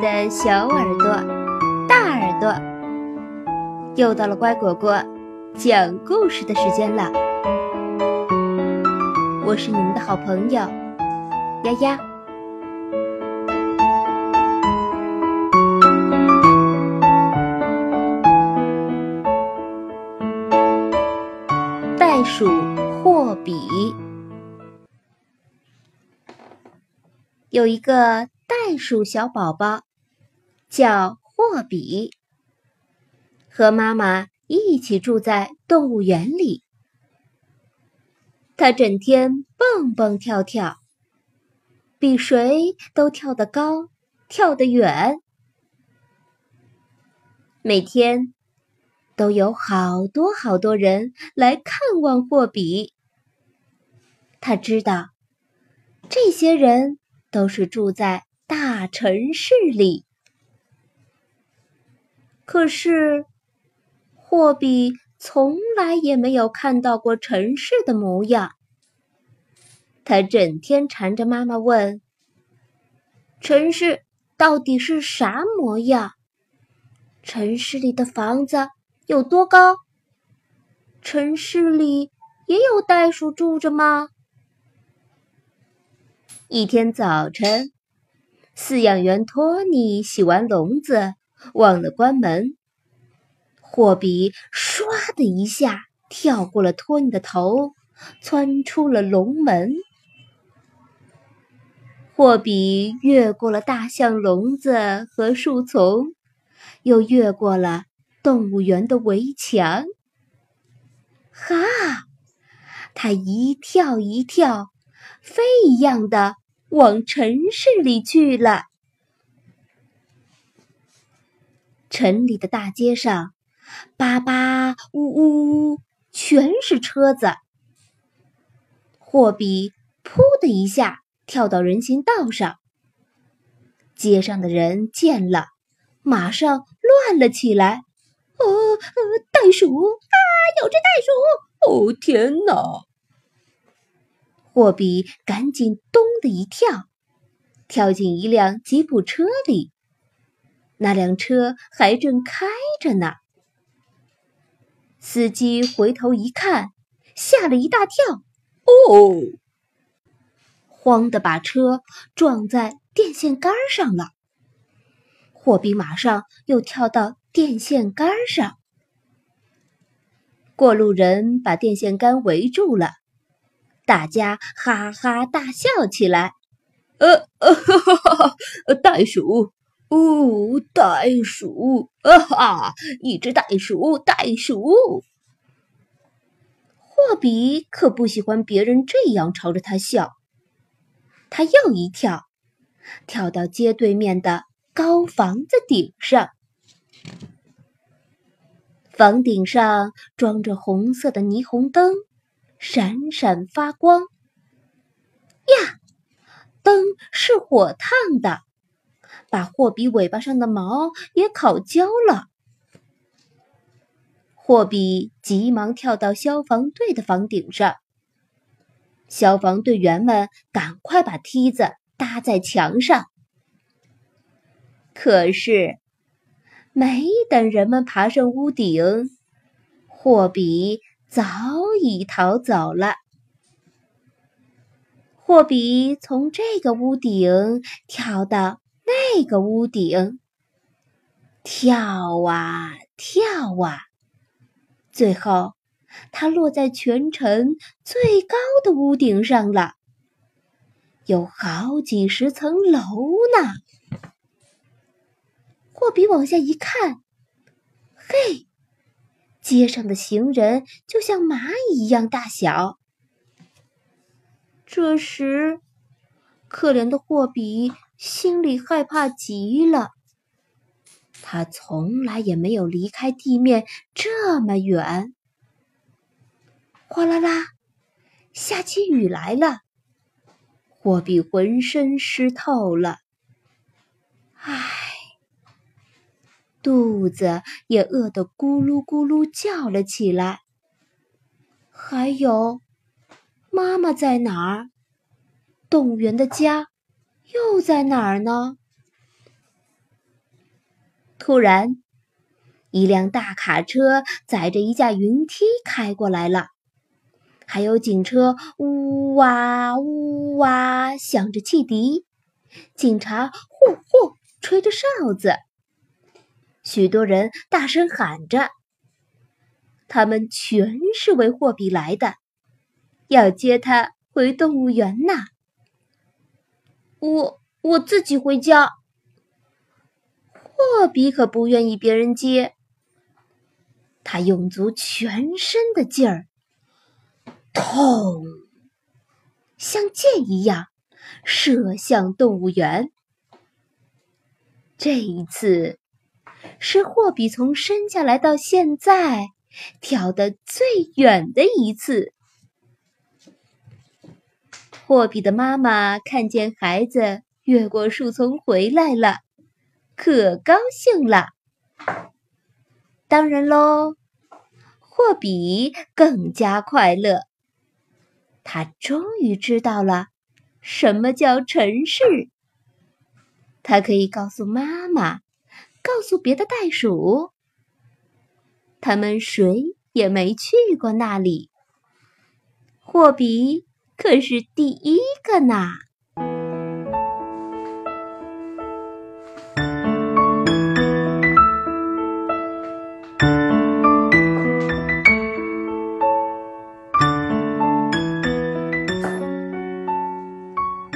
的小耳朵、大耳朵，又到了乖果果讲故事的时间了。我是你们的好朋友丫丫。袋鼠霍比有一个。袋鼠小宝宝叫霍比，和妈妈一起住在动物园里。他整天蹦蹦跳跳，比谁都跳得高，跳得远。每天都有好多好多人来看望霍比。他知道，这些人都是住在。大城市里，可是霍比从来也没有看到过城市的模样。他整天缠着妈妈问：“城市到底是啥模样？城市里的房子有多高？城市里也有袋鼠住着吗？”一天早晨。饲养员托尼洗完笼子，忘了关门。霍比唰的一下跳过了托尼的头，窜出了笼门。霍比越过了大象笼子和树丛，又越过了动物园的围墙。哈！他一跳一跳，飞一样的。往城市里去了。城里的大街上，叭叭呜呜呜，全是车子。霍比扑的一下跳到人行道上，街上的人见了，马上乱了起来。哦，袋鼠啊，有只袋鼠！哦，天哪！霍比赶紧“咚”的一跳，跳进一辆吉普车里。那辆车还正开着呢。司机回头一看，吓了一大跳，“哦！”慌的把车撞在电线杆上了。霍比马上又跳到电线杆上。过路人把电线杆围住了。大家哈哈大笑起来，呃，哈哈哈！袋鼠，哦，袋鼠，啊哈！一只袋鼠，袋鼠。霍比可不喜欢别人这样朝着他笑，他又一跳，跳到街对面的高房子顶上，房顶上装着红色的霓虹灯。闪闪发光呀！灯是火烫的，把霍比尾巴上的毛也烤焦了。霍比急忙跳到消防队的房顶上，消防队员们赶快把梯子搭在墙上。可是，没等人们爬上屋顶，霍比。早已逃走了。霍比从这个屋顶跳到那个屋顶，跳啊跳啊，最后他落在全城最高的屋顶上了，有好几十层楼呢。霍比往下一看，嘿！街上的行人就像蚂蚁一样大小。这时，可怜的霍比心里害怕极了。他从来也没有离开地面这么远。哗啦啦，下起雨来了。霍比浑身湿透了。唉。肚子也饿得咕噜咕噜叫了起来。还有，妈妈在哪儿？动物园的家又在哪儿呢？突然，一辆大卡车载着一架云梯开过来了，还有警车呜哇呜哇响着汽笛，警察呼呼吹着哨子，许多人大声喊着。他们全是为霍比来的，要接他回动物园呢。我我自己回家。霍比可不愿意别人接，他用足全身的劲儿，砰，像箭一样射向动物园。这一次是霍比从生下来到现在跳得最远的一次。霍比的妈妈看见孩子越过树丛回来了。可高兴了，当然喽，霍比更加快乐。他终于知道了什么叫城市。他可以告诉妈妈，告诉别的袋鼠，他们谁也没去过那里。霍比可是第一个呢。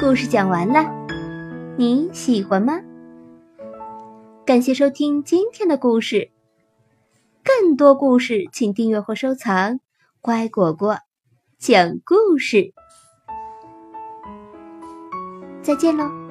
故事讲完了，你喜欢吗？感谢收听今天的故事，更多故事请订阅或收藏。乖果果讲故事，再见喽。